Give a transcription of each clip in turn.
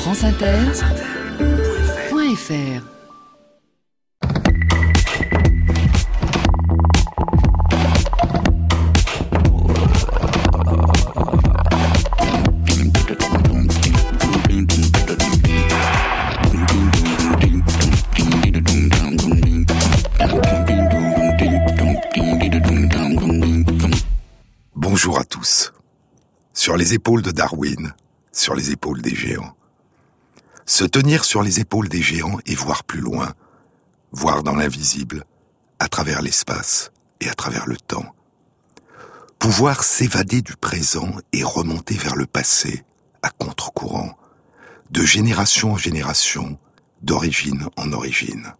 franceinter.fr Bonjour à tous. Sur les épaules de Darwin, sur les épaules des géants. Se tenir sur les épaules des géants et voir plus loin, voir dans l'invisible, à travers l'espace et à travers le temps. Pouvoir s'évader du présent et remonter vers le passé, à contre-courant, de génération en génération, d'origine en origine.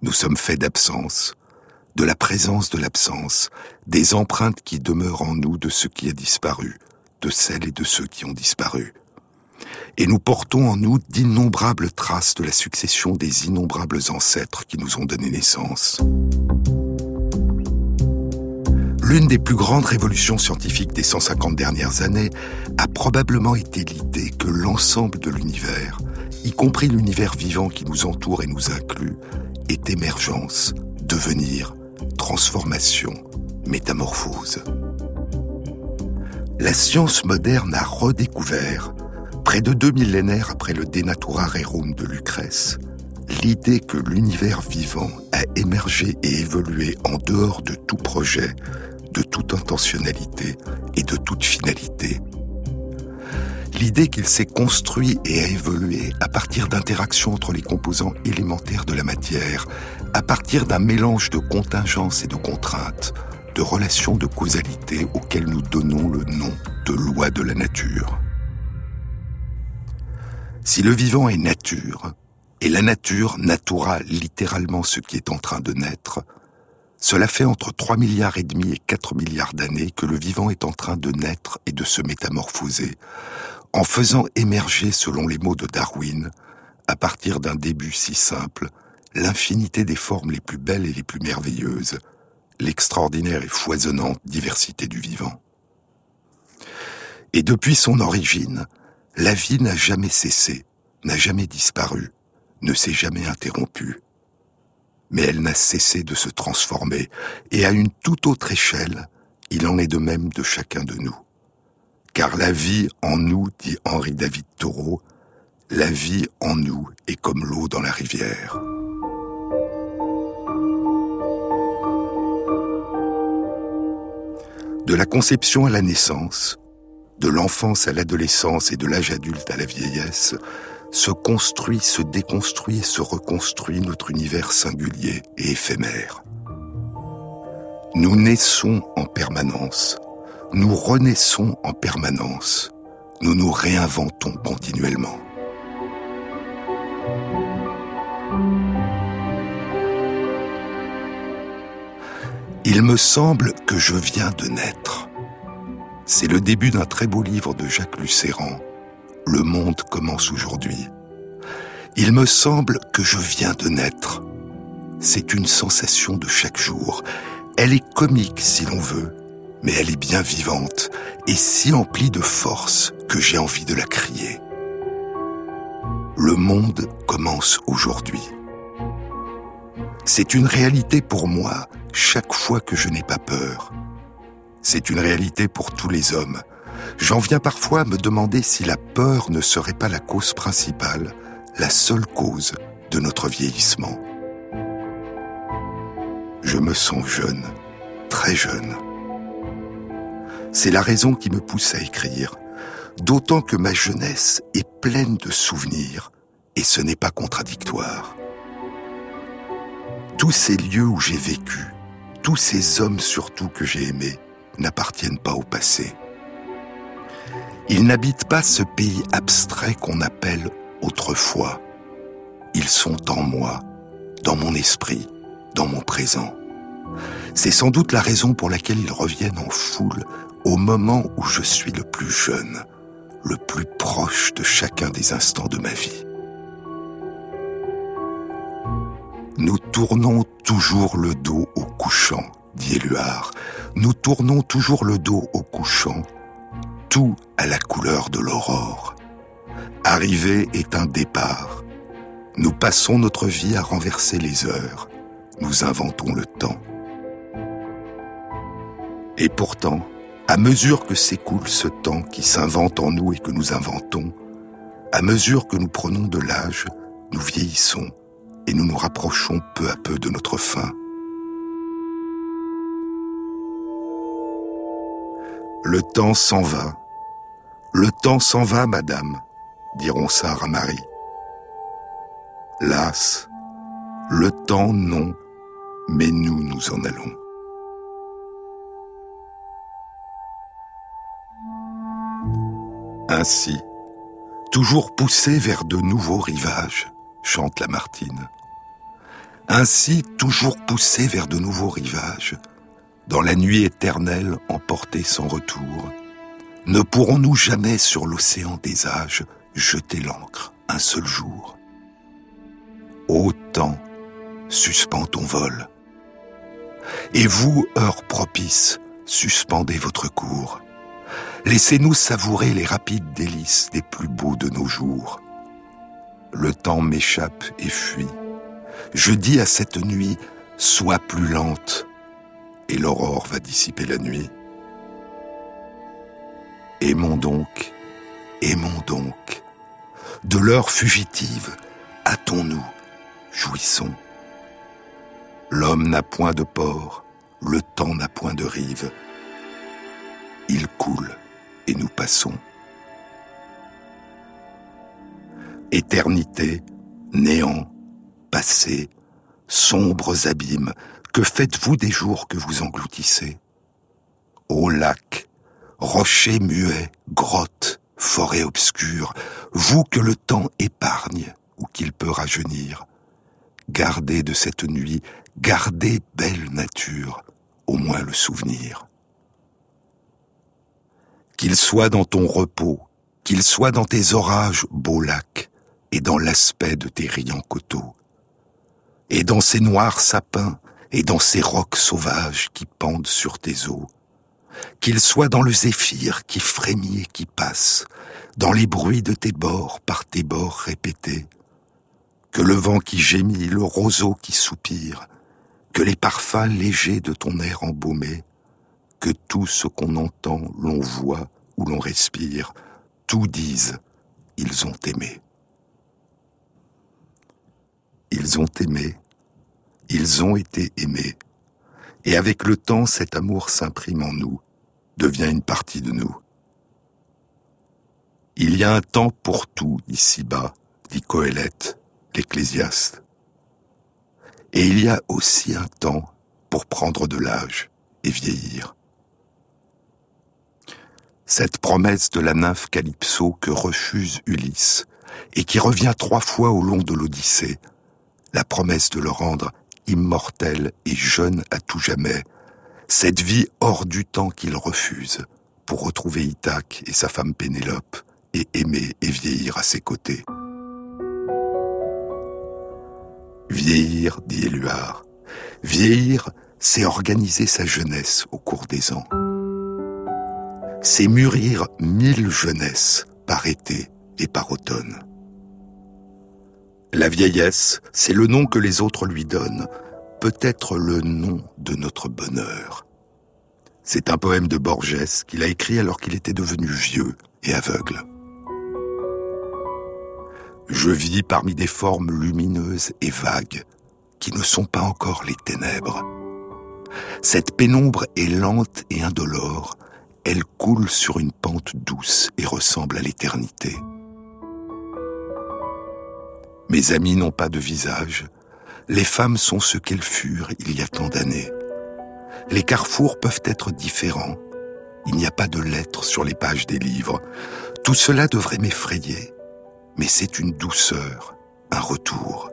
Nous sommes faits d'absence, de la présence de l'absence, des empreintes qui demeurent en nous de ce qui a disparu, de celles et de ceux qui ont disparu. Et nous portons en nous d'innombrables traces de la succession des innombrables ancêtres qui nous ont donné naissance. L'une des plus grandes révolutions scientifiques des 150 dernières années a probablement été l'idée que l'ensemble de l'univers, y compris l'univers vivant qui nous entoure et nous inclut, est émergence, devenir, transformation, métamorphose. La science moderne a redécouvert, près de deux millénaires après le Denatura Rerum de Lucrèce, l'idée que l'univers vivant a émergé et évolué en dehors de tout projet, de toute intentionnalité et de toute finalité. L'idée qu'il s'est construit et a évolué à partir d'interactions entre les composants élémentaires de la matière, à partir d'un mélange de contingences et de contraintes, de relations de causalité auxquelles nous donnons le nom de loi de la nature. Si le vivant est nature, et la nature natura littéralement ce qui est en train de naître, cela fait entre 3 milliards et demi et 4 milliards d'années que le vivant est en train de naître et de se métamorphoser, en faisant émerger, selon les mots de Darwin, à partir d'un début si simple, l'infinité des formes les plus belles et les plus merveilleuses, l'extraordinaire et foisonnante diversité du vivant. Et depuis son origine, la vie n'a jamais cessé, n'a jamais disparu, ne s'est jamais interrompue. Mais elle n'a cessé de se transformer, et à une toute autre échelle, il en est de même de chacun de nous. Car la vie en nous, dit Henri David Thoreau, la vie en nous est comme l'eau dans la rivière. De la conception à la naissance, de l'enfance à l'adolescence et de l'âge adulte à la vieillesse, se construit, se déconstruit et se reconstruit notre univers singulier et éphémère. Nous naissons en permanence, nous renaissons en permanence, nous nous réinventons continuellement. Il me semble que je viens de naître. C'est le début d'un très beau livre de Jacques Lucéran. Le monde commence aujourd'hui. Il me semble que je viens de naître. C'est une sensation de chaque jour. Elle est comique si l'on veut, mais elle est bien vivante et si emplie de force que j'ai envie de la crier. Le monde commence aujourd'hui. C'est une réalité pour moi chaque fois que je n'ai pas peur. C'est une réalité pour tous les hommes. J'en viens parfois à me demander si la peur ne serait pas la cause principale, la seule cause de notre vieillissement. Je me sens jeune, très jeune. C'est la raison qui me pousse à écrire, d'autant que ma jeunesse est pleine de souvenirs, et ce n'est pas contradictoire tous ces lieux où j'ai vécu, tous ces hommes surtout que j'ai aimés, n'appartiennent pas au passé. Ils n'habitent pas ce pays abstrait qu'on appelle autrefois. Ils sont en moi, dans mon esprit, dans mon présent. C'est sans doute la raison pour laquelle ils reviennent en foule au moment où je suis le plus jeune, le plus proche de chacun des instants de ma vie. Nous tournons toujours le dos au couchant, dit Éluard. Nous tournons toujours le dos au couchant, tout à la couleur de l'aurore. Arriver est un départ. Nous passons notre vie à renverser les heures. Nous inventons le temps. Et pourtant, à mesure que s'écoule ce temps qui s'invente en nous et que nous inventons, à mesure que nous prenons de l'âge, nous vieillissons et nous nous rapprochons peu à peu de notre fin. Le temps s'en va. Le temps s'en va, madame, diront Sarah Marie. Las, le temps non, mais nous nous en allons. Ainsi, toujours poussé vers de nouveaux rivages, chante Lamartine. Ainsi, toujours poussé vers de nouveaux rivages, dans la nuit éternelle emportée sans retour, ne pourrons-nous jamais sur l'océan des âges jeter l'ancre un seul jour? Ô temps, suspends ton vol. Et vous, heure propice, suspendez votre cours. Laissez-nous savourer les rapides délices des plus beaux de nos jours. Le temps m'échappe et fuit. Je dis à cette nuit, sois plus lente, et l'aurore va dissiper la nuit. Aimons donc, aimons donc, de l'heure fugitive, hâtons-nous, jouissons. L'homme n'a point de port, le temps n'a point de rive. Il coule et nous passons. Éternité, néant, passé, sombres abîmes, que faites-vous des jours que vous engloutissez? Ô lac, rocher muet, grotte, forêt obscure, vous que le temps épargne ou qu'il peut rajeunir, gardez de cette nuit, gardez belle nature, au moins le souvenir. Qu'il soit dans ton repos, qu'il soit dans tes orages, beau lac, et dans l'aspect de tes riants coteaux, et dans ces noirs sapins, et dans ces rocs sauvages qui pendent sur tes eaux, qu'il soit dans le zéphyr qui frémit et qui passe, dans les bruits de tes bords par tes bords répétés, que le vent qui gémit, le roseau qui soupire, que les parfums légers de ton air embaumé, que tout ce qu'on entend, l'on voit ou l'on respire, tout disent, ils ont aimé. Ils ont aimé, ils ont été aimés. Et avec le temps, cet amour s'imprime en nous, devient une partie de nous. Il y a un temps pour tout ici-bas, dit Coëlette, l'Ecclésiaste. Et il y a aussi un temps pour prendre de l'âge et vieillir. Cette promesse de la nymphe Calypso que refuse Ulysse et qui revient trois fois au long de l'Odyssée, la promesse de le rendre immortel et jeune à tout jamais, cette vie hors du temps qu'il refuse pour retrouver Ithaque et sa femme Pénélope et aimer et vieillir à ses côtés. Vieillir, dit Éluard. Vieillir, c'est organiser sa jeunesse au cours des ans. C'est mûrir mille jeunesses par été et par automne. La vieillesse, c'est le nom que les autres lui donnent, peut-être le nom de notre bonheur. C'est un poème de Borges qu'il a écrit alors qu'il était devenu vieux et aveugle. Je vis parmi des formes lumineuses et vagues qui ne sont pas encore les ténèbres. Cette pénombre est lente et indolore, elle coule sur une pente douce et ressemble à l'éternité. Mes amis n'ont pas de visage. Les femmes sont ce qu'elles furent il y a tant d'années. Les carrefours peuvent être différents. Il n'y a pas de lettres sur les pages des livres. Tout cela devrait m'effrayer. Mais c'est une douceur, un retour.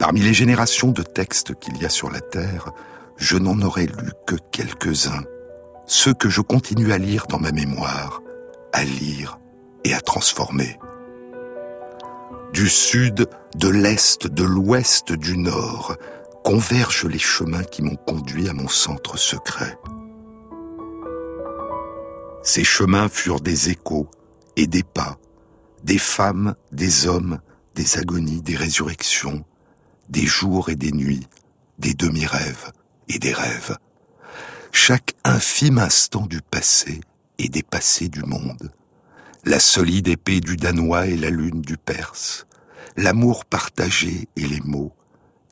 Parmi les générations de textes qu'il y a sur la Terre, je n'en aurais lu que quelques-uns, ceux que je continue à lire dans ma mémoire, à lire et à transformer du sud, de l'est, de l'ouest, du nord, convergent les chemins qui m'ont conduit à mon centre secret. Ces chemins furent des échos et des pas, des femmes, des hommes, des agonies, des résurrections, des jours et des nuits, des demi-rêves et des rêves. Chaque infime instant du passé et des passés du monde. La solide épée du Danois et la lune du Perse. L'amour partagé et les mots.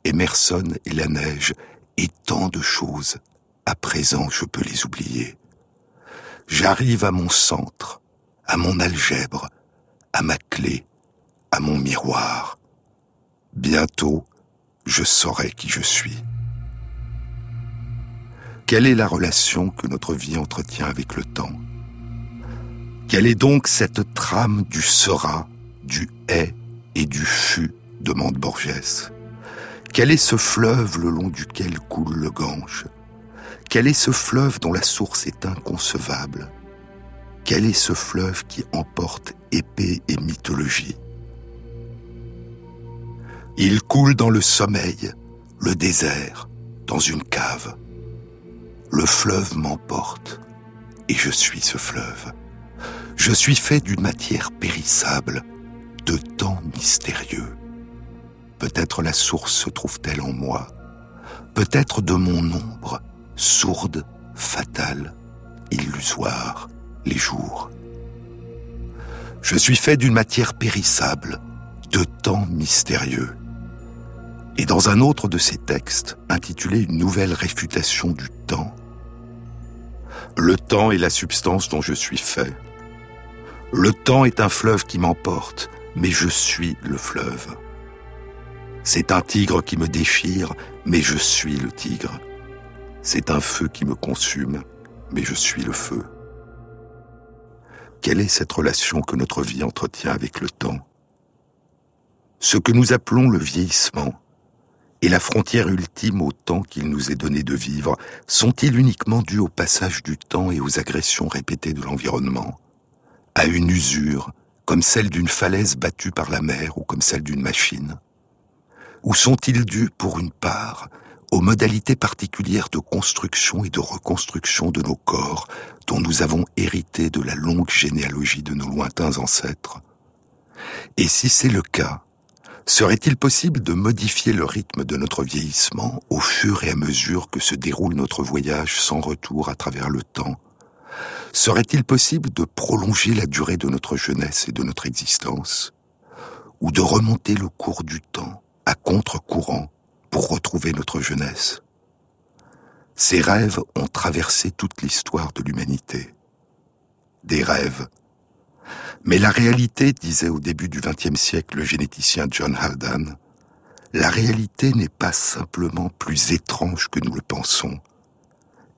Emerson et la neige et tant de choses. À présent, je peux les oublier. J'arrive à mon centre, à mon algèbre, à ma clé, à mon miroir. Bientôt, je saurai qui je suis. Quelle est la relation que notre vie entretient avec le temps? Quelle est donc cette trame du sera, du est et du fut demande Borges. Quel est ce fleuve le long duquel coule le Gange? Quel est ce fleuve dont la source est inconcevable? Quel est ce fleuve qui emporte épée et mythologie? Il coule dans le sommeil, le désert, dans une cave. Le fleuve m'emporte et je suis ce fleuve. Je suis fait d'une matière périssable, de temps mystérieux. Peut-être la source se trouve-t-elle en moi, peut-être de mon ombre, sourde, fatale, illusoire, les jours. Je suis fait d'une matière périssable, de temps mystérieux. Et dans un autre de ses textes, intitulé Une nouvelle réfutation du temps, le temps est la substance dont je suis fait. Le temps est un fleuve qui m'emporte, mais je suis le fleuve. C'est un tigre qui me déchire, mais je suis le tigre. C'est un feu qui me consume, mais je suis le feu. Quelle est cette relation que notre vie entretient avec le temps? Ce que nous appelons le vieillissement et la frontière ultime au temps qu'il nous est donné de vivre sont-ils uniquement dus au passage du temps et aux agressions répétées de l'environnement? À une usure, comme celle d'une falaise battue par la mer ou comme celle d'une machine. Ou sont-ils dus, pour une part, aux modalités particulières de construction et de reconstruction de nos corps dont nous avons hérité de la longue généalogie de nos lointains ancêtres? Et si c'est le cas, serait-il possible de modifier le rythme de notre vieillissement au fur et à mesure que se déroule notre voyage sans retour à travers le temps Serait-il possible de prolonger la durée de notre jeunesse et de notre existence Ou de remonter le cours du temps à contre-courant pour retrouver notre jeunesse? Ces rêves ont traversé toute l'histoire de l'humanité. Des rêves. Mais la réalité, disait au début du XXe siècle le généticien John Haldane, la réalité n'est pas simplement plus étrange que nous le pensons,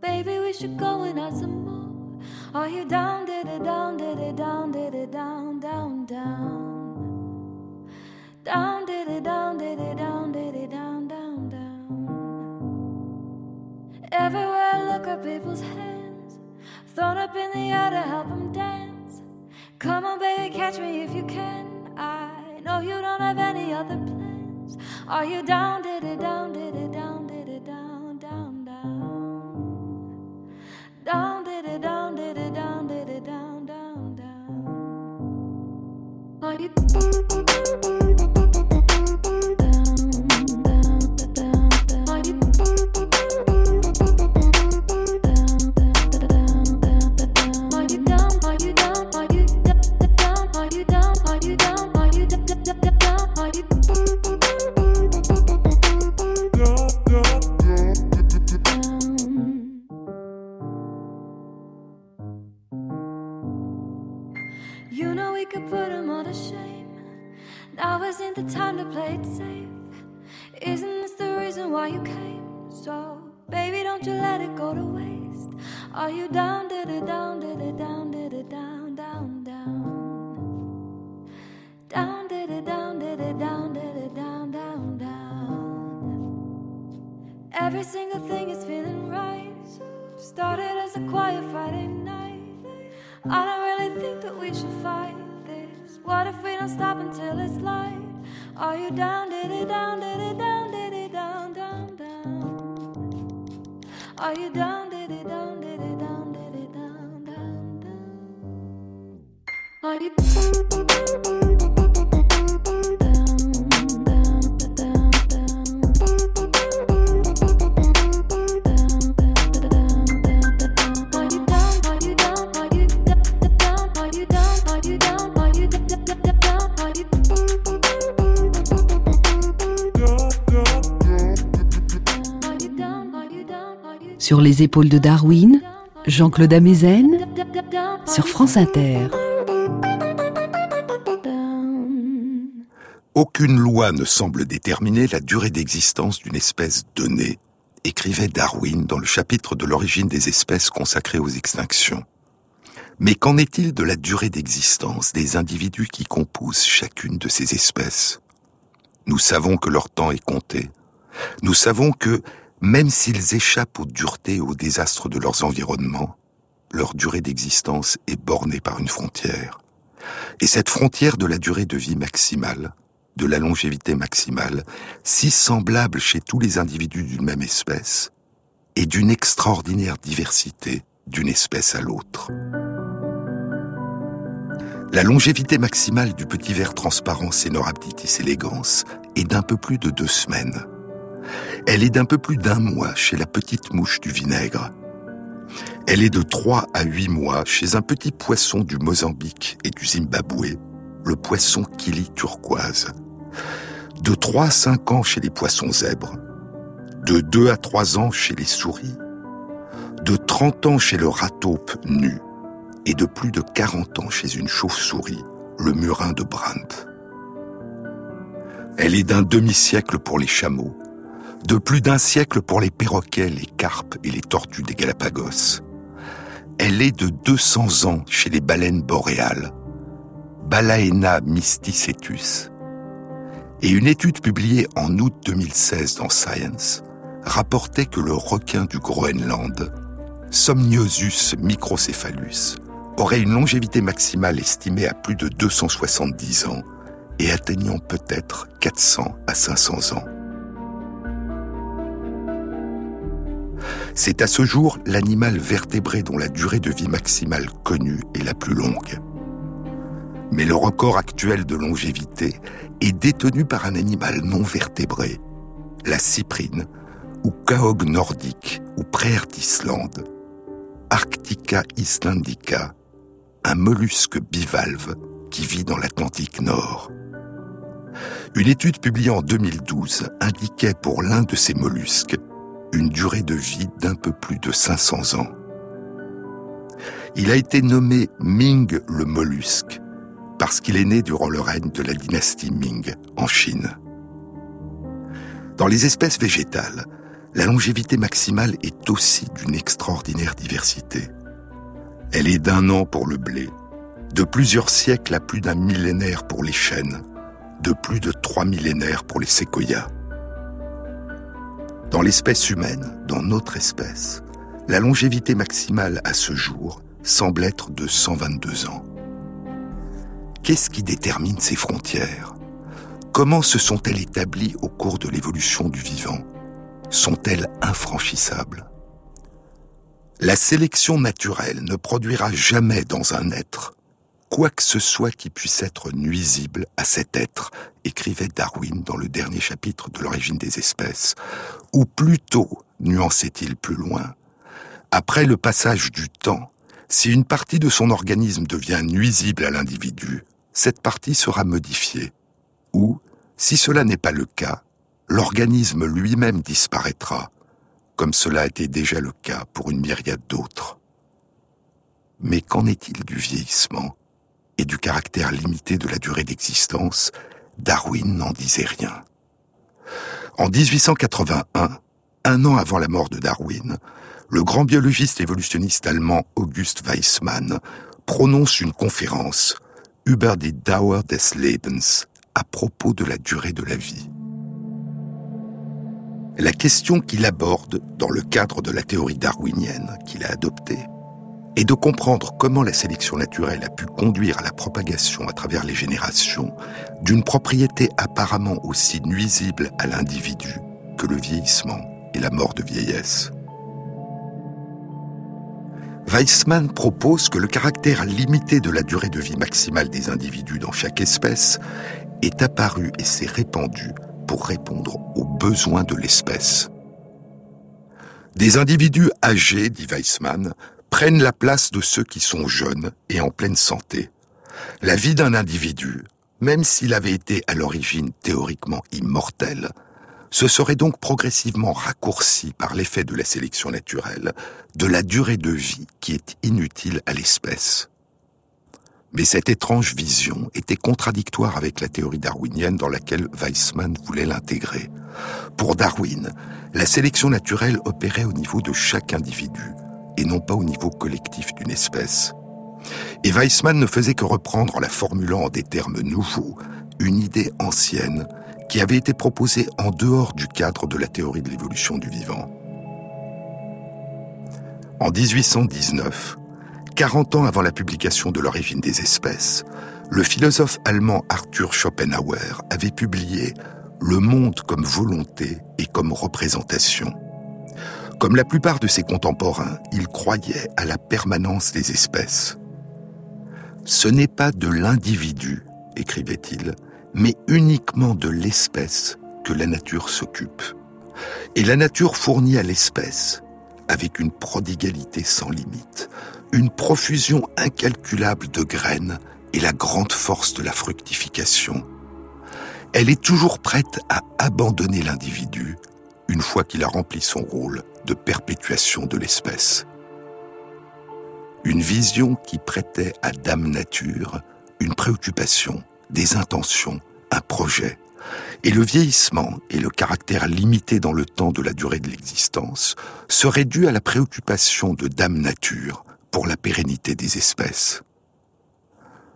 baby, we should go and have some more. Are you down, did it down, did it down, did it down, down, down? Down, did it down, did it down, did it down, down, down. Everywhere I look at people's hands, thrown up in the air to help them dance. Come on, baby, catch me if you can. I know you don't have any other plans. Are you down, did it down, did it down, Thank you. Won't you let it go to waste? Are you down, did it down, did it down, did it down, down, down? Down, did it down, did it down, did it down, down, down. Every single thing is feeling right. Started as a quiet Friday night. I don't really think that we should fight this. What if we don't stop until it's light? Are you down, did it down, did it down? Are you down, did it down, did it down, did it down, down, down? Are you Sur les épaules de Darwin, Jean-Claude Amezen sur France Inter. Aucune loi ne semble déterminer la durée d'existence d'une espèce donnée, écrivait Darwin dans le chapitre de l'origine des espèces consacré aux extinctions. Mais qu'en est-il de la durée d'existence des individus qui composent chacune de ces espèces? Nous savons que leur temps est compté. Nous savons que, même s'ils échappent aux duretés et aux désastres de leurs environnements, leur durée d'existence est bornée par une frontière. Et cette frontière de la durée de vie maximale, de la longévité maximale, si semblable chez tous les individus d'une même espèce, est d'une extraordinaire diversité d'une espèce à l'autre. La longévité maximale du petit ver transparent Cenorhabditis elegans est d'un peu plus de deux semaines. Elle est d'un peu plus d'un mois chez la petite mouche du vinaigre. Elle est de trois à huit mois chez un petit poisson du Mozambique et du Zimbabwe, le poisson kili turquoise. De trois à cinq ans chez les poissons zèbres. De deux à trois ans chez les souris. De trente ans chez le rataupe nu. Et de plus de quarante ans chez une chauve-souris, le murin de Brandt. Elle est d'un demi-siècle pour les chameaux, de plus d'un siècle pour les perroquets, les carpes et les tortues des Galapagos. Elle est de 200 ans chez les baleines boréales, Balaena mysticetus. Et une étude publiée en août 2016 dans Science rapportait que le requin du Groenland, Somniosus microcéphalus, aurait une longévité maximale estimée à plus de 270 ans et atteignant peut-être 400 à 500 ans. C'est à ce jour l'animal vertébré dont la durée de vie maximale connue est la plus longue. Mais le record actuel de longévité est détenu par un animal non vertébré, la cyprine, ou caog nordique, ou praire d'Islande, Arctica islandica, un mollusque bivalve qui vit dans l'Atlantique Nord. Une étude publiée en 2012 indiquait pour l'un de ces mollusques une durée de vie d'un peu plus de 500 ans. Il a été nommé Ming le mollusque parce qu'il est né durant le règne de la dynastie Ming en Chine. Dans les espèces végétales, la longévité maximale est aussi d'une extraordinaire diversité. Elle est d'un an pour le blé, de plusieurs siècles à plus d'un millénaire pour les chênes, de plus de trois millénaires pour les séquoias. Dans l'espèce humaine, dans notre espèce, la longévité maximale à ce jour semble être de 122 ans. Qu'est-ce qui détermine ces frontières? Comment se sont-elles établies au cours de l'évolution du vivant? Sont-elles infranchissables? La sélection naturelle ne produira jamais dans un être quoi que ce soit qui puisse être nuisible à cet être, écrivait Darwin dans le dernier chapitre de l'origine des espèces, ou plutôt, nuançait-il plus loin, après le passage du temps, si une partie de son organisme devient nuisible à l'individu, cette partie sera modifiée, ou, si cela n'est pas le cas, l'organisme lui-même disparaîtra, comme cela a été déjà le cas pour une myriade d'autres. Mais qu'en est-il du vieillissement? Du caractère limité de la durée d'existence, Darwin n'en disait rien. En 1881, un an avant la mort de Darwin, le grand biologiste évolutionniste allemand August Weissmann prononce une conférence über die Dauer des Lebens à propos de la durée de la vie. la question qu'il aborde dans le cadre de la théorie darwinienne qu'il a adoptée est de comprendre comment la sélection naturelle a pu conduire à la propagation à travers les générations d'une propriété apparemment aussi nuisible à l'individu que le vieillissement et la mort de vieillesse. Weissmann propose que le caractère limité de la durée de vie maximale des individus dans chaque espèce est apparu et s'est répandu pour répondre aux besoins de l'espèce. Des individus âgés, dit Weissmann, prennent la place de ceux qui sont jeunes et en pleine santé. La vie d'un individu, même s'il avait été à l'origine théoriquement immortel, se serait donc progressivement raccourci par l'effet de la sélection naturelle de la durée de vie qui est inutile à l'espèce. Mais cette étrange vision était contradictoire avec la théorie darwinienne dans laquelle Weissmann voulait l'intégrer. Pour Darwin, la sélection naturelle opérait au niveau de chaque individu et non pas au niveau collectif d'une espèce. Et Weissmann ne faisait que reprendre en la formulant en des termes nouveaux une idée ancienne qui avait été proposée en dehors du cadre de la théorie de l'évolution du vivant. En 1819, 40 ans avant la publication de l'origine des espèces, le philosophe allemand Arthur Schopenhauer avait publié Le monde comme volonté et comme représentation. Comme la plupart de ses contemporains, il croyait à la permanence des espèces. Ce n'est pas de l'individu, écrivait-il, mais uniquement de l'espèce que la nature s'occupe. Et la nature fournit à l'espèce, avec une prodigalité sans limite, une profusion incalculable de graines et la grande force de la fructification. Elle est toujours prête à abandonner l'individu une fois qu'il a rempli son rôle de perpétuation de l'espèce. Une vision qui prêtait à Dame Nature une préoccupation, des intentions, un projet, et le vieillissement et le caractère limité dans le temps de la durée de l'existence seraient dus à la préoccupation de Dame Nature pour la pérennité des espèces.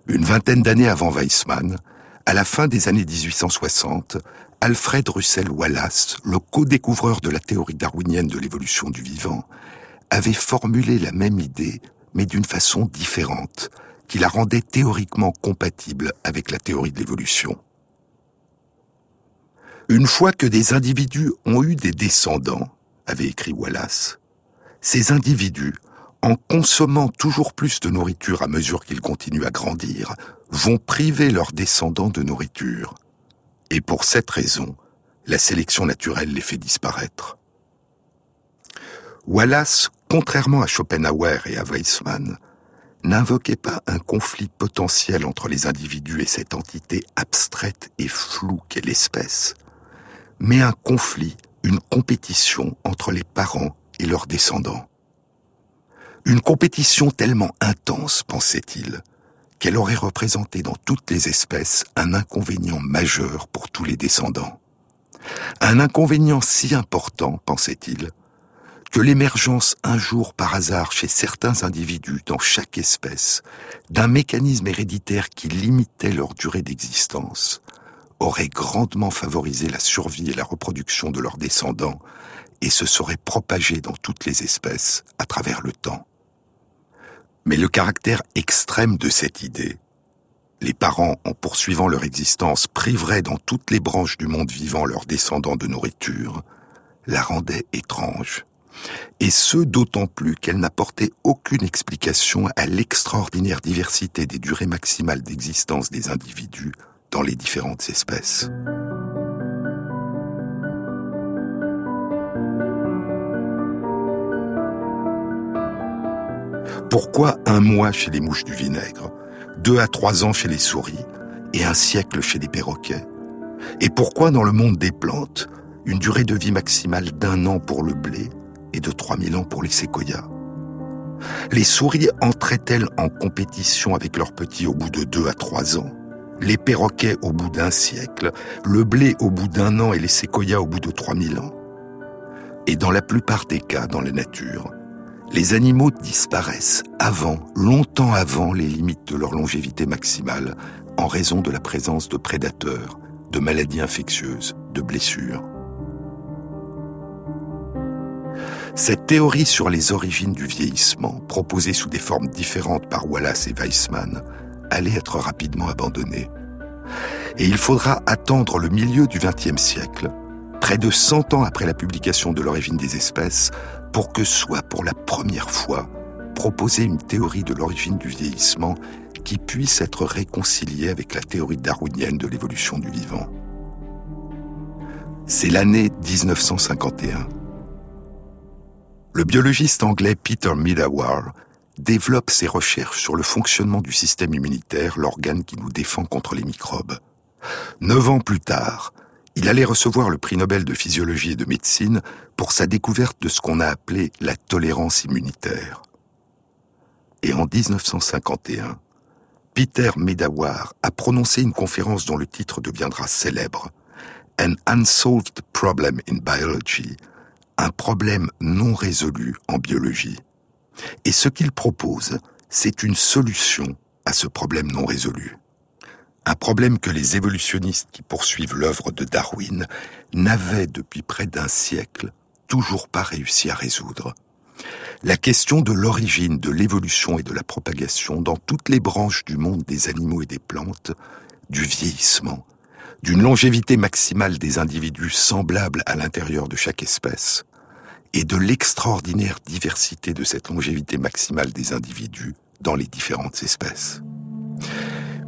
Une vingtaine d'années avant Weissmann, à la fin des années 1860, Alfred Russel Wallace, le co-découvreur de la théorie darwinienne de l'évolution du vivant, avait formulé la même idée, mais d'une façon différente, qui la rendait théoriquement compatible avec la théorie de l'évolution. Une fois que des individus ont eu des descendants, avait écrit Wallace, ces individus en consommant toujours plus de nourriture à mesure qu'ils continuent à grandir, vont priver leurs descendants de nourriture. Et pour cette raison, la sélection naturelle les fait disparaître. Wallace, contrairement à Schopenhauer et à Weissmann, n'invoquait pas un conflit potentiel entre les individus et cette entité abstraite et floue qu'est l'espèce, mais un conflit, une compétition entre les parents et leurs descendants. Une compétition tellement intense, pensait-il, qu'elle aurait représenté dans toutes les espèces un inconvénient majeur pour tous les descendants. Un inconvénient si important, pensait-il, que l'émergence un jour par hasard chez certains individus dans chaque espèce d'un mécanisme héréditaire qui limitait leur durée d'existence aurait grandement favorisé la survie et la reproduction de leurs descendants et se serait propagé dans toutes les espèces à travers le temps. Mais le caractère extrême de cette idée, les parents, en poursuivant leur existence, priveraient dans toutes les branches du monde vivant leurs descendants de nourriture, la rendait étrange. Et ce d'autant plus qu'elle n'apportait aucune explication à l'extraordinaire diversité des durées maximales d'existence des individus dans les différentes espèces. Pourquoi un mois chez les mouches du vinaigre, deux à trois ans chez les souris et un siècle chez les perroquets? Et pourquoi dans le monde des plantes, une durée de vie maximale d'un an pour le blé et de 3000 ans pour les séquoias? Les souris entraient-elles en compétition avec leurs petits au bout de deux à trois ans? Les perroquets au bout d'un siècle, le blé au bout d'un an et les séquoias au bout de 3000 ans? Et dans la plupart des cas dans la nature, les animaux disparaissent avant, longtemps avant les limites de leur longévité maximale, en raison de la présence de prédateurs, de maladies infectieuses, de blessures. Cette théorie sur les origines du vieillissement, proposée sous des formes différentes par Wallace et Weissman, allait être rapidement abandonnée. Et il faudra attendre le milieu du XXe siècle, près de 100 ans après la publication de l'origine des espèces, pour que soit pour la première fois proposée une théorie de l'origine du vieillissement qui puisse être réconciliée avec la théorie darwinienne de l'évolution du vivant. C'est l'année 1951. Le biologiste anglais Peter Midawar développe ses recherches sur le fonctionnement du système immunitaire, l'organe qui nous défend contre les microbes. Neuf ans plus tard, il allait recevoir le prix Nobel de physiologie et de médecine pour sa découverte de ce qu'on a appelé la tolérance immunitaire. Et en 1951, Peter Medawar a prononcé une conférence dont le titre deviendra célèbre, An Unsolved Problem in Biology, un problème non résolu en biologie. Et ce qu'il propose, c'est une solution à ce problème non résolu. Un problème que les évolutionnistes qui poursuivent l'œuvre de Darwin n'avaient depuis près d'un siècle toujours pas réussi à résoudre. La question de l'origine de l'évolution et de la propagation dans toutes les branches du monde des animaux et des plantes, du vieillissement, d'une longévité maximale des individus semblable à l'intérieur de chaque espèce, et de l'extraordinaire diversité de cette longévité maximale des individus dans les différentes espèces.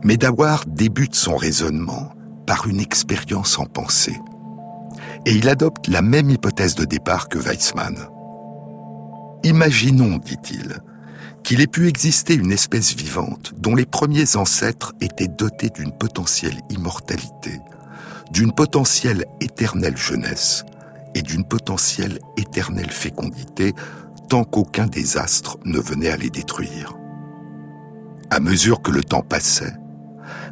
Mais Dawar débute son raisonnement par une expérience en pensée. Et il adopte la même hypothèse de départ que Weizmann. Imaginons, dit-il, qu'il ait pu exister une espèce vivante dont les premiers ancêtres étaient dotés d'une potentielle immortalité, d'une potentielle éternelle jeunesse et d'une potentielle éternelle fécondité tant qu'aucun des astres ne venait à les détruire. À mesure que le temps passait,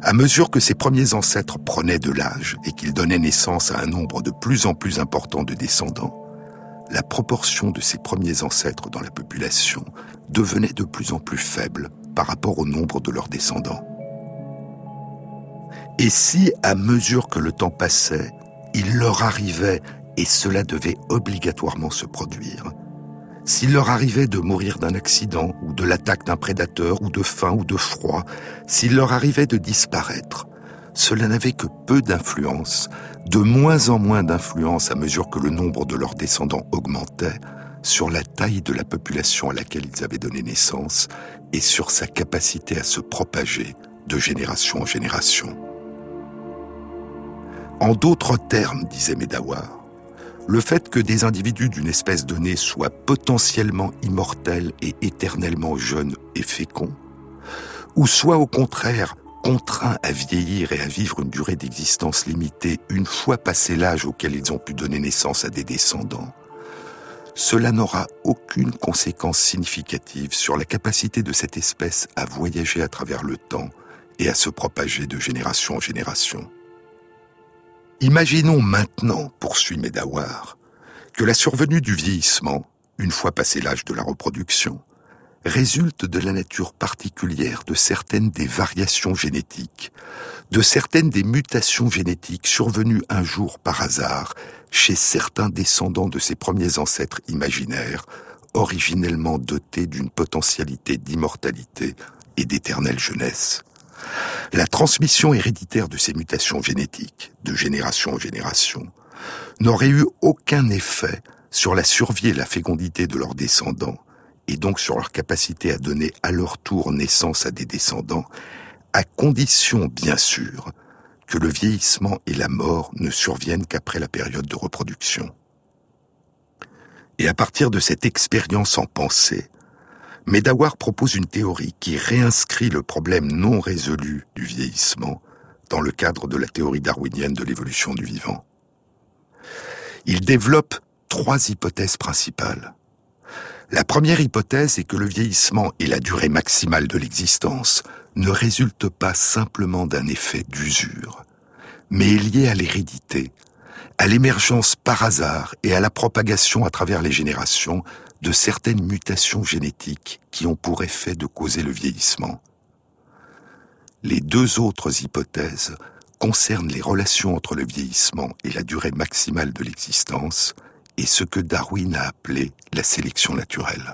à mesure que ces premiers ancêtres prenaient de l'âge et qu'ils donnaient naissance à un nombre de plus en plus important de descendants, la proportion de ces premiers ancêtres dans la population devenait de plus en plus faible par rapport au nombre de leurs descendants. Et si, à mesure que le temps passait, il leur arrivait, et cela devait obligatoirement se produire, s'il leur arrivait de mourir d'un accident, ou de l'attaque d'un prédateur, ou de faim, ou de froid, s'il leur arrivait de disparaître, cela n'avait que peu d'influence, de moins en moins d'influence à mesure que le nombre de leurs descendants augmentait, sur la taille de la population à laquelle ils avaient donné naissance et sur sa capacité à se propager de génération en génération. En d'autres termes, disait Medawar, le fait que des individus d'une espèce donnée soient potentiellement immortels et éternellement jeunes et féconds, ou soient au contraire contraints à vieillir et à vivre une durée d'existence limitée une fois passé l'âge auquel ils ont pu donner naissance à des descendants, cela n'aura aucune conséquence significative sur la capacité de cette espèce à voyager à travers le temps et à se propager de génération en génération. Imaginons maintenant, poursuit Medawar, que la survenue du vieillissement, une fois passé l'âge de la reproduction, résulte de la nature particulière de certaines des variations génétiques, de certaines des mutations génétiques survenues un jour par hasard chez certains descendants de ces premiers ancêtres imaginaires, originellement dotés d'une potentialité d'immortalité et d'éternelle jeunesse. La transmission héréditaire de ces mutations génétiques, de génération en génération, n'aurait eu aucun effet sur la survie et la fécondité de leurs descendants, et donc sur leur capacité à donner à leur tour naissance à des descendants, à condition, bien sûr, que le vieillissement et la mort ne surviennent qu'après la période de reproduction. Et à partir de cette expérience en pensée, Medawar propose une théorie qui réinscrit le problème non résolu du vieillissement dans le cadre de la théorie darwinienne de l'évolution du vivant. Il développe trois hypothèses principales. La première hypothèse est que le vieillissement et la durée maximale de l'existence ne résultent pas simplement d'un effet d'usure, mais est lié à l'hérédité, à l'émergence par hasard et à la propagation à travers les générations de certaines mutations génétiques qui ont pour effet de causer le vieillissement. Les deux autres hypothèses concernent les relations entre le vieillissement et la durée maximale de l'existence est ce que Darwin a appelé la sélection naturelle.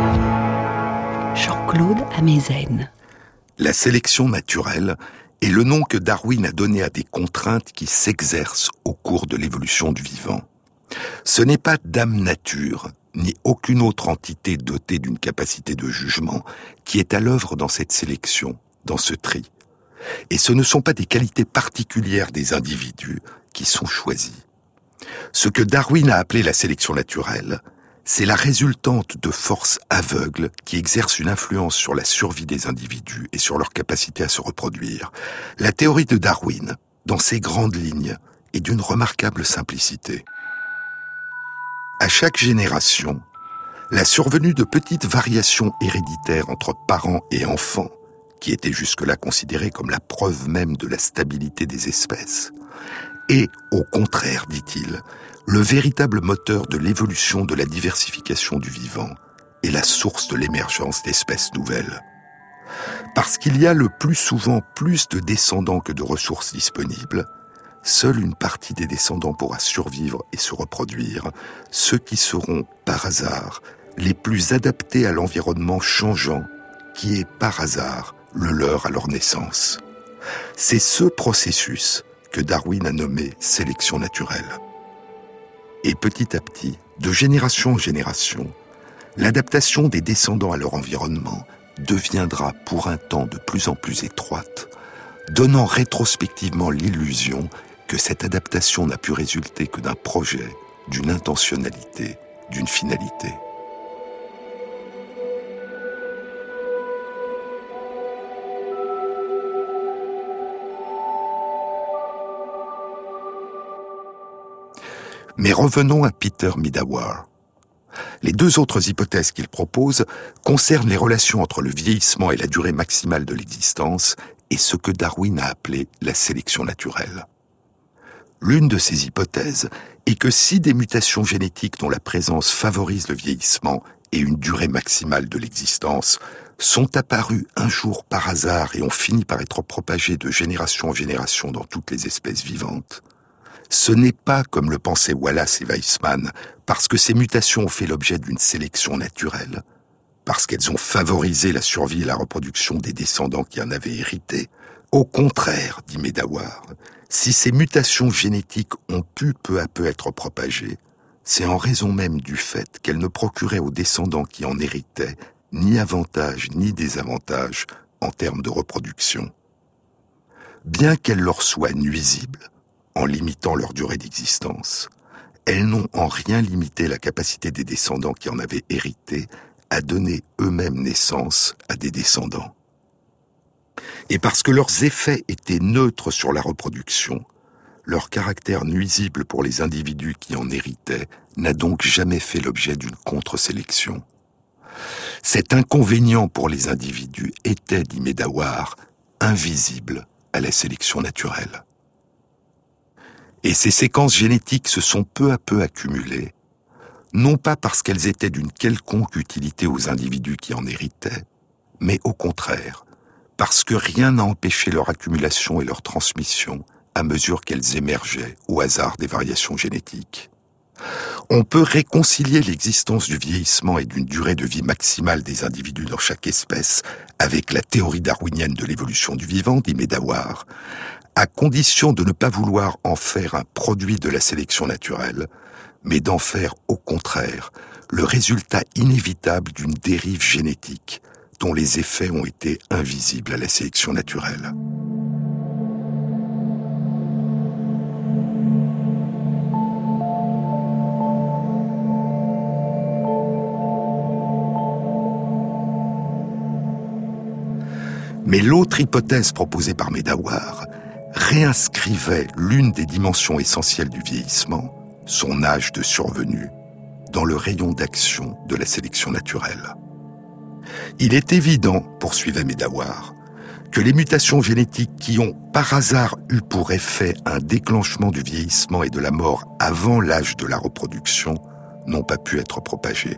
Jean-Claude Amezen. La sélection naturelle est le nom que Darwin a donné à des contraintes qui s'exercent au cours de l'évolution du vivant. Ce n'est pas Dame Nature, ni aucune autre entité dotée d'une capacité de jugement qui est à l'œuvre dans cette sélection, dans ce tri. Et ce ne sont pas des qualités particulières des individus qui sont choisis. Ce que Darwin a appelé la sélection naturelle, c'est la résultante de forces aveugles qui exercent une influence sur la survie des individus et sur leur capacité à se reproduire. La théorie de Darwin, dans ses grandes lignes, est d'une remarquable simplicité. À chaque génération, la survenue de petites variations héréditaires entre parents et enfants, qui étaient jusque-là considérées comme la preuve même de la stabilité des espèces, est, au contraire, dit-il, le véritable moteur de l'évolution de la diversification du vivant et la source de l'émergence d'espèces nouvelles. Parce qu'il y a le plus souvent plus de descendants que de ressources disponibles, seule une partie des descendants pourra survivre et se reproduire, ceux qui seront, par hasard, les plus adaptés à l'environnement changeant, qui est, par hasard, le leur à leur naissance. C'est ce processus que Darwin a nommé sélection naturelle. Et petit à petit, de génération en génération, l'adaptation des descendants à leur environnement deviendra pour un temps de plus en plus étroite, donnant rétrospectivement l'illusion que cette adaptation n'a pu résulter que d'un projet, d'une intentionnalité, d'une finalité. Mais revenons à Peter Midawar. Les deux autres hypothèses qu'il propose concernent les relations entre le vieillissement et la durée maximale de l'existence et ce que Darwin a appelé la sélection naturelle. L'une de ces hypothèses est que si des mutations génétiques dont la présence favorise le vieillissement et une durée maximale de l'existence sont apparues un jour par hasard et ont fini par être propagées de génération en génération dans toutes les espèces vivantes, ce n'est pas, comme le pensaient Wallace et Weissman, parce que ces mutations ont fait l'objet d'une sélection naturelle, parce qu'elles ont favorisé la survie et la reproduction des descendants qui en avaient hérité. Au contraire, dit Medawar, si ces mutations génétiques ont pu peu à peu être propagées, c'est en raison même du fait qu'elles ne procuraient aux descendants qui en héritaient ni avantages ni désavantages en termes de reproduction. Bien qu'elles leur soient nuisibles, en limitant leur durée d'existence, elles n'ont en rien limité la capacité des descendants qui en avaient hérité à donner eux-mêmes naissance à des descendants. Et parce que leurs effets étaient neutres sur la reproduction, leur caractère nuisible pour les individus qui en héritaient n'a donc jamais fait l'objet d'une contre-sélection. Cet inconvénient pour les individus était, dit Medawar, invisible à la sélection naturelle. Et ces séquences génétiques se sont peu à peu accumulées, non pas parce qu'elles étaient d'une quelconque utilité aux individus qui en héritaient, mais au contraire, parce que rien n'a empêché leur accumulation et leur transmission à mesure qu'elles émergeaient au hasard des variations génétiques. On peut réconcilier l'existence du vieillissement et d'une durée de vie maximale des individus dans chaque espèce avec la théorie darwinienne de l'évolution du vivant, dit Medawar, à condition de ne pas vouloir en faire un produit de la sélection naturelle, mais d'en faire au contraire le résultat inévitable d'une dérive génétique dont les effets ont été invisibles à la sélection naturelle. Mais l'autre hypothèse proposée par Medawar réinscrivait l'une des dimensions essentielles du vieillissement, son âge de survenue, dans le rayon d'action de la sélection naturelle. Il est évident, poursuivait Medawar, que les mutations génétiques qui ont par hasard eu pour effet un déclenchement du vieillissement et de la mort avant l'âge de la reproduction n'ont pas pu être propagées.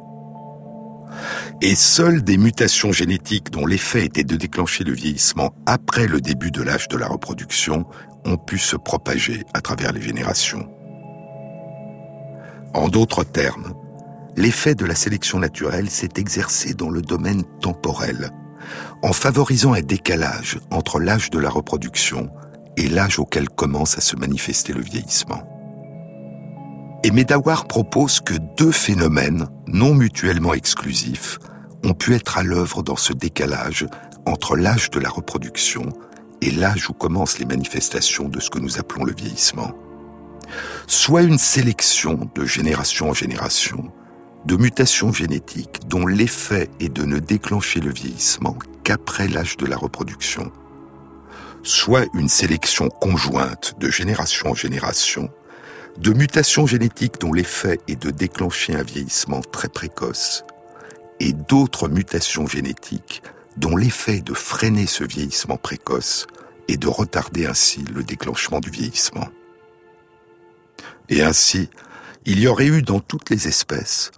Et seules des mutations génétiques dont l'effet était de déclencher le vieillissement après le début de l'âge de la reproduction ont pu se propager à travers les générations. En d'autres termes, l'effet de la sélection naturelle s'est exercé dans le domaine temporel, en favorisant un décalage entre l'âge de la reproduction et l'âge auquel commence à se manifester le vieillissement. Et Medawar propose que deux phénomènes non mutuellement exclusifs ont pu être à l'œuvre dans ce décalage entre l'âge de la reproduction et l'âge où commencent les manifestations de ce que nous appelons le vieillissement. Soit une sélection de génération en génération de mutations génétiques dont l'effet est de ne déclencher le vieillissement qu'après l'âge de la reproduction, soit une sélection conjointe de génération en génération de mutations génétiques dont l'effet est de déclencher un vieillissement très précoce, et d'autres mutations génétiques dont l'effet est de freiner ce vieillissement précoce et de retarder ainsi le déclenchement du vieillissement. Et ainsi, il y aurait eu dans toutes les espèces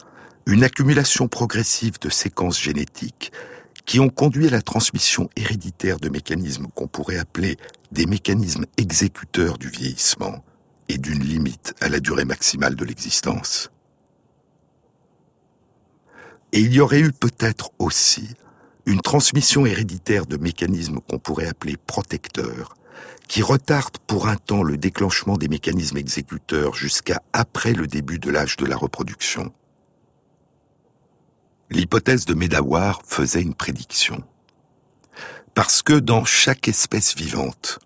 une accumulation progressive de séquences génétiques qui ont conduit à la transmission héréditaire de mécanismes qu'on pourrait appeler des mécanismes exécuteurs du vieillissement, et d'une limite à la durée maximale de l'existence. Et il y aurait eu peut-être aussi une transmission héréditaire de mécanismes qu'on pourrait appeler protecteurs, qui retardent pour un temps le déclenchement des mécanismes exécuteurs jusqu'à après le début de l'âge de la reproduction. L'hypothèse de Medawar faisait une prédiction. Parce que dans chaque espèce vivante,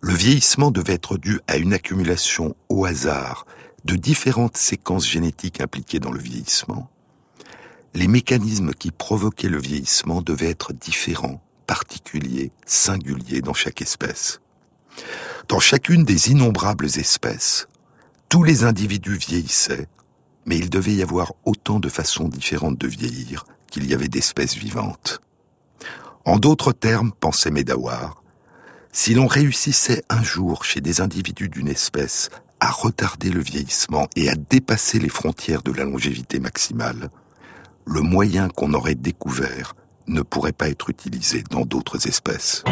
le vieillissement devait être dû à une accumulation au hasard de différentes séquences génétiques impliquées dans le vieillissement. Les mécanismes qui provoquaient le vieillissement devaient être différents, particuliers, singuliers dans chaque espèce. Dans chacune des innombrables espèces, tous les individus vieillissaient, mais il devait y avoir autant de façons différentes de vieillir qu'il y avait d'espèces vivantes. En d'autres termes, pensait Medawar, si l'on réussissait un jour chez des individus d'une espèce à retarder le vieillissement et à dépasser les frontières de la longévité maximale, le moyen qu'on aurait découvert ne pourrait pas être utilisé dans d'autres espèces.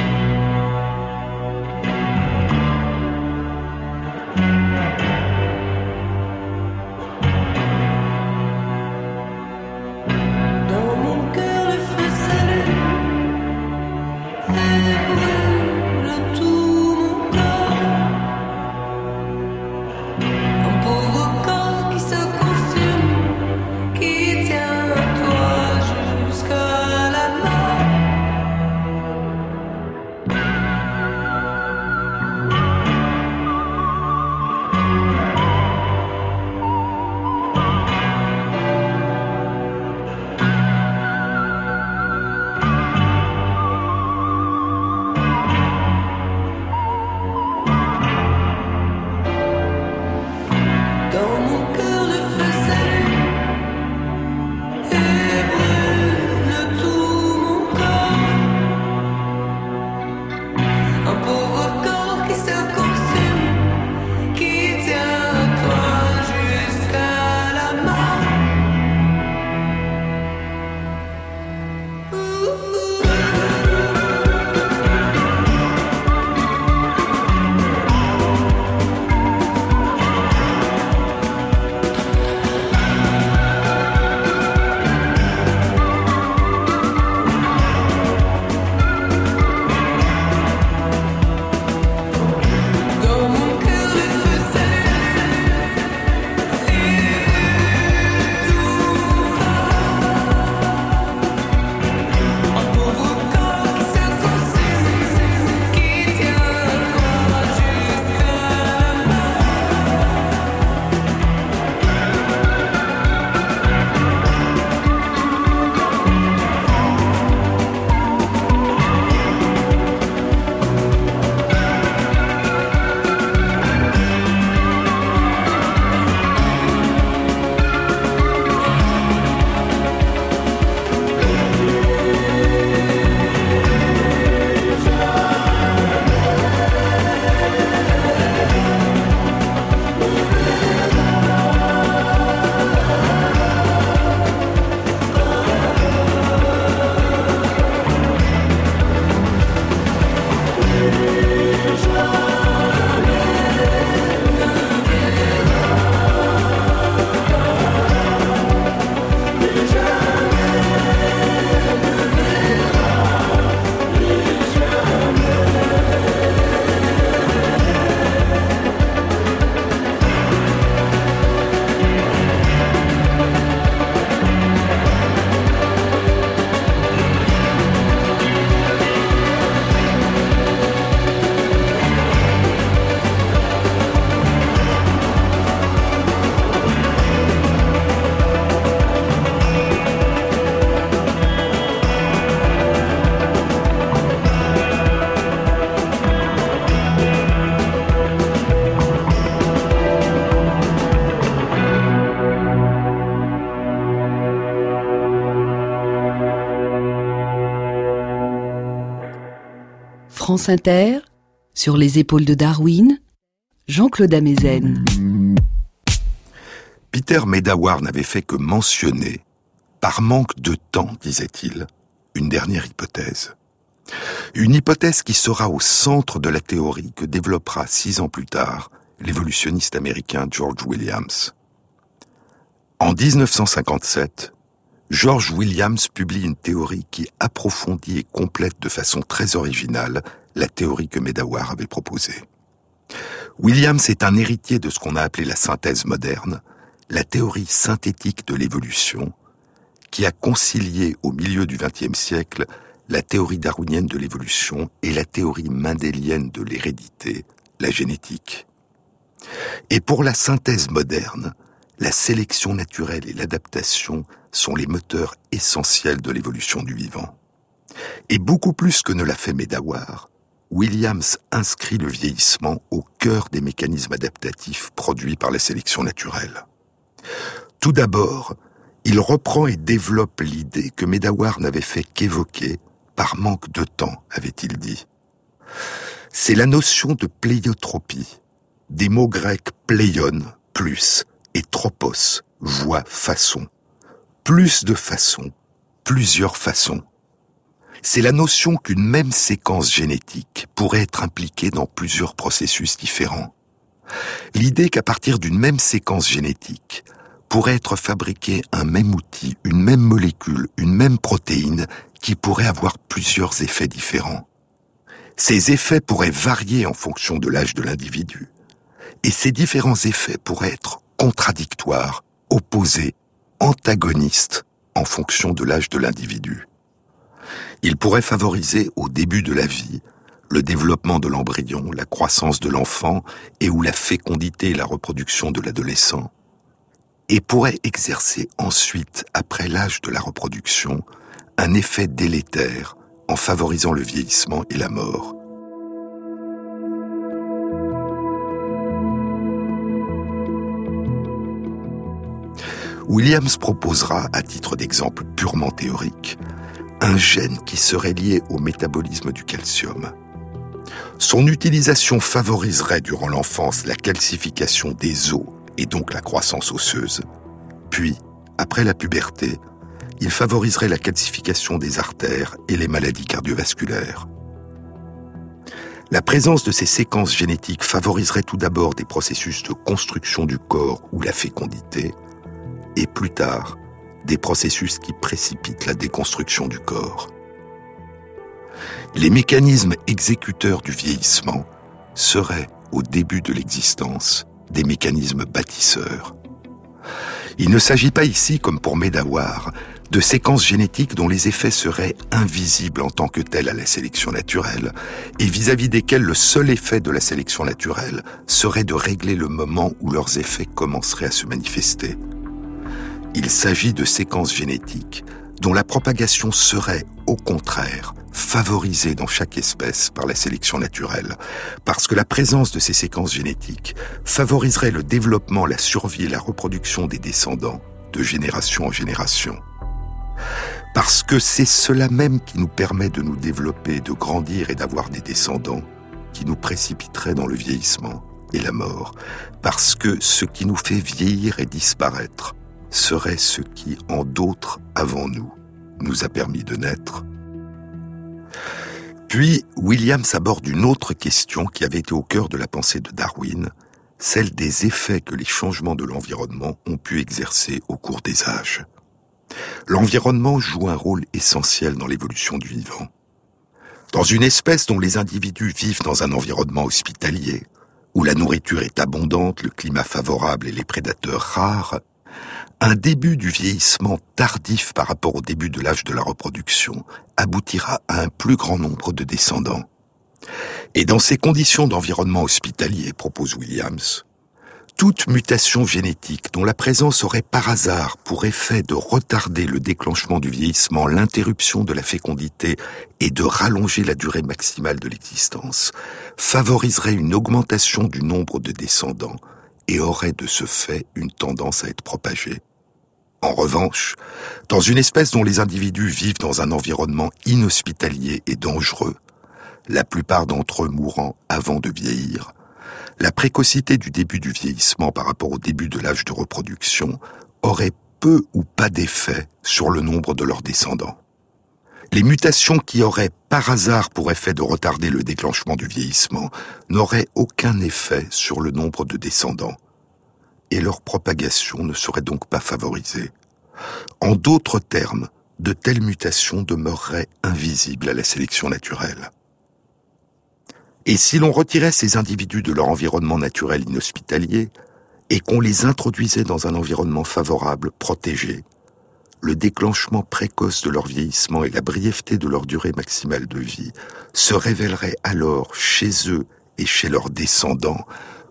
Inter, sur les épaules de Darwin, Jean-Claude Amezen. Peter Medawar n'avait fait que mentionner, par manque de temps, disait-il, une dernière hypothèse. Une hypothèse qui sera au centre de la théorie que développera six ans plus tard l'évolutionniste américain George Williams. En 1957, George Williams publie une théorie qui approfondit et complète de façon très originale la théorie que Medawar avait proposée. Williams est un héritier de ce qu'on a appelé la synthèse moderne, la théorie synthétique de l'évolution, qui a concilié au milieu du XXe siècle la théorie darwinienne de l'évolution et la théorie mendélienne de l'hérédité, la génétique. Et pour la synthèse moderne, la sélection naturelle et l'adaptation sont les moteurs essentiels de l'évolution du vivant. Et beaucoup plus que ne l'a fait Medawar, Williams inscrit le vieillissement au cœur des mécanismes adaptatifs produits par la sélection naturelle. Tout d'abord, il reprend et développe l'idée que Medawar n'avait fait qu'évoquer par manque de temps, avait-il dit. C'est la notion de pléiotropie, des mots grecs pléion, plus, et tropos, voix, façon. Plus de façons, plusieurs façons. C'est la notion qu'une même séquence génétique pourrait être impliquée dans plusieurs processus différents. L'idée qu'à partir d'une même séquence génétique pourrait être fabriqué un même outil, une même molécule, une même protéine qui pourrait avoir plusieurs effets différents. Ces effets pourraient varier en fonction de l'âge de l'individu. Et ces différents effets pourraient être contradictoires, opposés, antagonistes en fonction de l'âge de l'individu. Ils pourraient favoriser au début de la vie le développement de l'embryon, la croissance de l'enfant et ou la fécondité et la reproduction de l'adolescent, et pourraient exercer ensuite, après l'âge de la reproduction, un effet délétère en favorisant le vieillissement et la mort. Williams proposera, à titre d'exemple purement théorique, un gène qui serait lié au métabolisme du calcium. Son utilisation favoriserait durant l'enfance la calcification des os et donc la croissance osseuse. Puis, après la puberté, il favoriserait la calcification des artères et les maladies cardiovasculaires. La présence de ces séquences génétiques favoriserait tout d'abord des processus de construction du corps ou la fécondité, et plus tard, des processus qui précipitent la déconstruction du corps. Les mécanismes exécuteurs du vieillissement seraient, au début de l'existence, des mécanismes bâtisseurs. Il ne s'agit pas ici, comme pour Medawar, de séquences génétiques dont les effets seraient invisibles en tant que tels à la sélection naturelle, et vis-à-vis desquels le seul effet de la sélection naturelle serait de régler le moment où leurs effets commenceraient à se manifester. Il s'agit de séquences génétiques dont la propagation serait, au contraire, favorisée dans chaque espèce par la sélection naturelle, parce que la présence de ces séquences génétiques favoriserait le développement, la survie et la reproduction des descendants de génération en génération. Parce que c'est cela même qui nous permet de nous développer, de grandir et d'avoir des descendants, qui nous précipiterait dans le vieillissement et la mort, parce que ce qui nous fait vieillir et disparaître serait ce qui, en d'autres avant nous, nous a permis de naître. Puis, Williams aborde une autre question qui avait été au cœur de la pensée de Darwin, celle des effets que les changements de l'environnement ont pu exercer au cours des âges. L'environnement joue un rôle essentiel dans l'évolution du vivant. Dans une espèce dont les individus vivent dans un environnement hospitalier, où la nourriture est abondante, le climat favorable et les prédateurs rares, un début du vieillissement tardif par rapport au début de l'âge de la reproduction aboutira à un plus grand nombre de descendants. Et dans ces conditions d'environnement hospitalier, propose Williams, toute mutation génétique dont la présence aurait par hasard pour effet de retarder le déclenchement du vieillissement, l'interruption de la fécondité et de rallonger la durée maximale de l'existence, favoriserait une augmentation du nombre de descendants et aurait de ce fait une tendance à être propagée. En revanche, dans une espèce dont les individus vivent dans un environnement inhospitalier et dangereux, la plupart d'entre eux mourant avant de vieillir, la précocité du début du vieillissement par rapport au début de l'âge de reproduction aurait peu ou pas d'effet sur le nombre de leurs descendants. Les mutations qui auraient par hasard pour effet de retarder le déclenchement du vieillissement n'auraient aucun effet sur le nombre de descendants, et leur propagation ne serait donc pas favorisée. En d'autres termes, de telles mutations demeureraient invisibles à la sélection naturelle. Et si l'on retirait ces individus de leur environnement naturel inhospitalier, et qu'on les introduisait dans un environnement favorable, protégé, le déclenchement précoce de leur vieillissement et la brièveté de leur durée maximale de vie se révéleraient alors chez eux et chez leurs descendants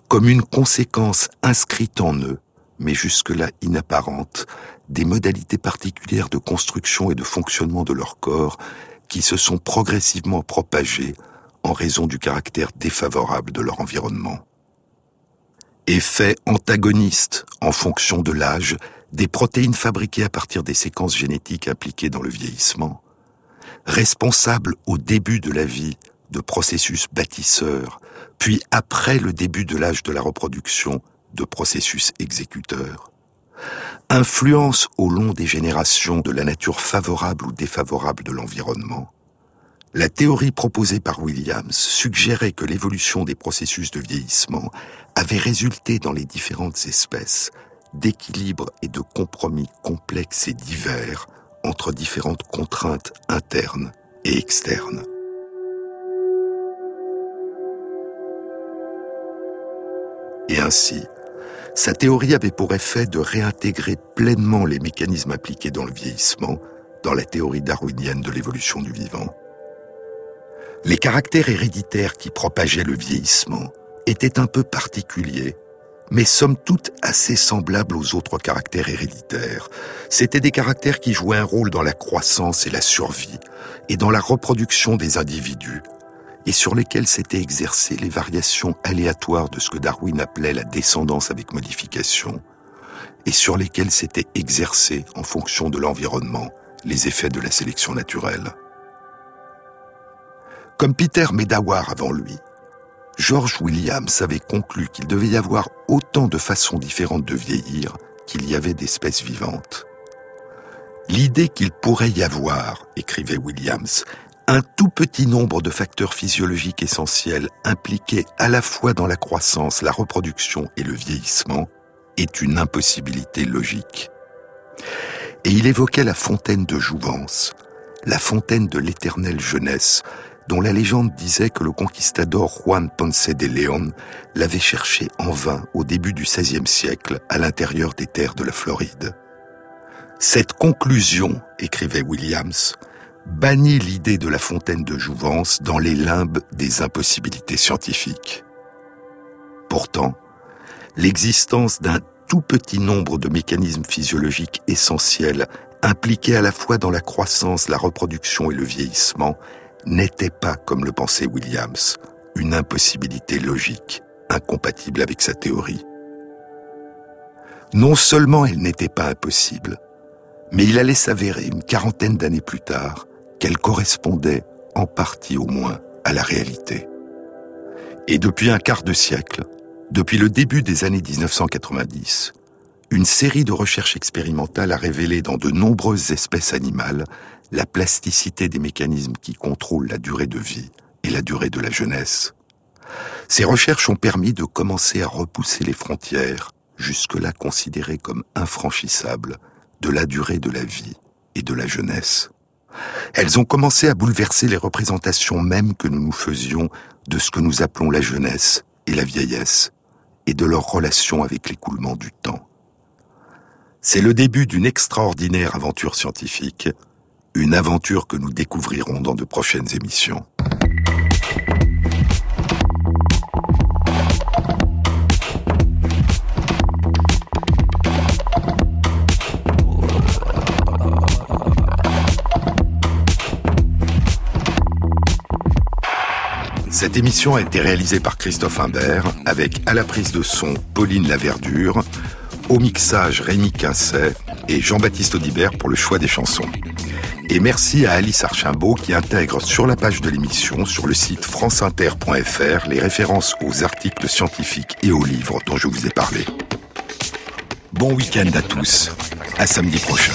comme une conséquence inscrite en eux, mais jusque-là inapparente, des modalités particulières de construction et de fonctionnement de leur corps qui se sont progressivement propagées en raison du caractère défavorable de leur environnement. Effet antagoniste en fonction de l'âge des protéines fabriquées à partir des séquences génétiques impliquées dans le vieillissement, responsables au début de la vie de processus bâtisseurs, puis après le début de l'âge de la reproduction de processus exécuteurs, influence au long des générations de la nature favorable ou défavorable de l'environnement, la théorie proposée par Williams suggérait que l'évolution des processus de vieillissement avait résulté dans les différentes espèces d'équilibres et de compromis complexes et divers entre différentes contraintes internes et externes. Et ainsi, sa théorie avait pour effet de réintégrer pleinement les mécanismes impliqués dans le vieillissement dans la théorie darwinienne de l'évolution du vivant. Les caractères héréditaires qui propageaient le vieillissement étaient un peu particuliers, mais somme toute assez semblables aux autres caractères héréditaires. C'étaient des caractères qui jouaient un rôle dans la croissance et la survie, et dans la reproduction des individus, et sur lesquels s'étaient exercées les variations aléatoires de ce que Darwin appelait la descendance avec modification, et sur lesquels s'étaient exercés, en fonction de l'environnement, les effets de la sélection naturelle. Comme Peter Medawar avant lui, George Williams avait conclu qu'il devait y avoir autant de façons différentes de vieillir qu'il y avait d'espèces vivantes. L'idée qu'il pourrait y avoir, écrivait Williams, un tout petit nombre de facteurs physiologiques essentiels impliqués à la fois dans la croissance, la reproduction et le vieillissement est une impossibilité logique. Et il évoquait la fontaine de Jouvence, la fontaine de l'éternelle jeunesse, dont la légende disait que le conquistador Juan Ponce de León l'avait cherché en vain au début du XVIe siècle à l'intérieur des terres de la Floride. Cette conclusion, écrivait Williams, bannit l'idée de la fontaine de jouvence dans les limbes des impossibilités scientifiques. Pourtant, l'existence d'un tout petit nombre de mécanismes physiologiques essentiels impliqués à la fois dans la croissance, la reproduction et le vieillissement n'était pas, comme le pensait Williams, une impossibilité logique, incompatible avec sa théorie. Non seulement elle n'était pas impossible, mais il allait s'avérer une quarantaine d'années plus tard qu'elle correspondait, en partie au moins, à la réalité. Et depuis un quart de siècle, depuis le début des années 1990, une série de recherches expérimentales a révélé dans de nombreuses espèces animales la plasticité des mécanismes qui contrôlent la durée de vie et la durée de la jeunesse. Ces recherches ont permis de commencer à repousser les frontières, jusque-là considérées comme infranchissables, de la durée de la vie et de la jeunesse. Elles ont commencé à bouleverser les représentations mêmes que nous nous faisions de ce que nous appelons la jeunesse et la vieillesse, et de leur relation avec l'écoulement du temps. C'est le début d'une extraordinaire aventure scientifique une aventure que nous découvrirons dans de prochaines émissions. Cette émission a été réalisée par Christophe Imbert avec à la prise de son Pauline Laverdure, au mixage Rémi Quincet et Jean-Baptiste Audibert pour le choix des chansons. Et merci à Alice Archimbault qui intègre sur la page de l'émission, sur le site franceinter.fr, les références aux articles scientifiques et aux livres dont je vous ai parlé. Bon week-end à tous. À samedi prochain.